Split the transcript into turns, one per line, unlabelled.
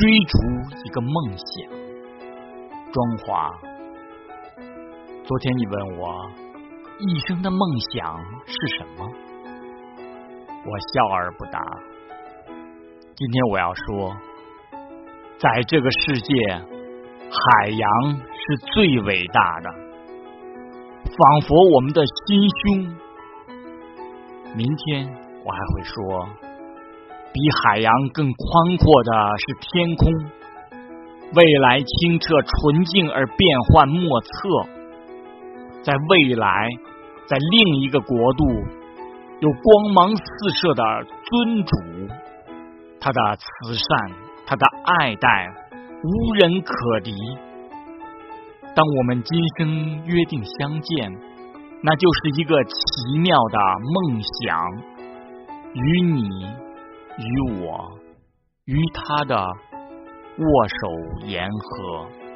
追逐一个梦想。庄华，昨天你问我一生的梦想是什么，我笑而不答。今天我要说，在这个世界，海洋是最伟大的，仿佛我们的心胸。明天我还会说，比海洋更宽阔的是天空，未来清澈纯净而变幻莫测。在未来，在另一个国度，有光芒四射的尊主，他的慈善，他的爱戴，无人可敌。当我们今生约定相见。那就是一个奇妙的梦想，与你，与我，与他的握手言和。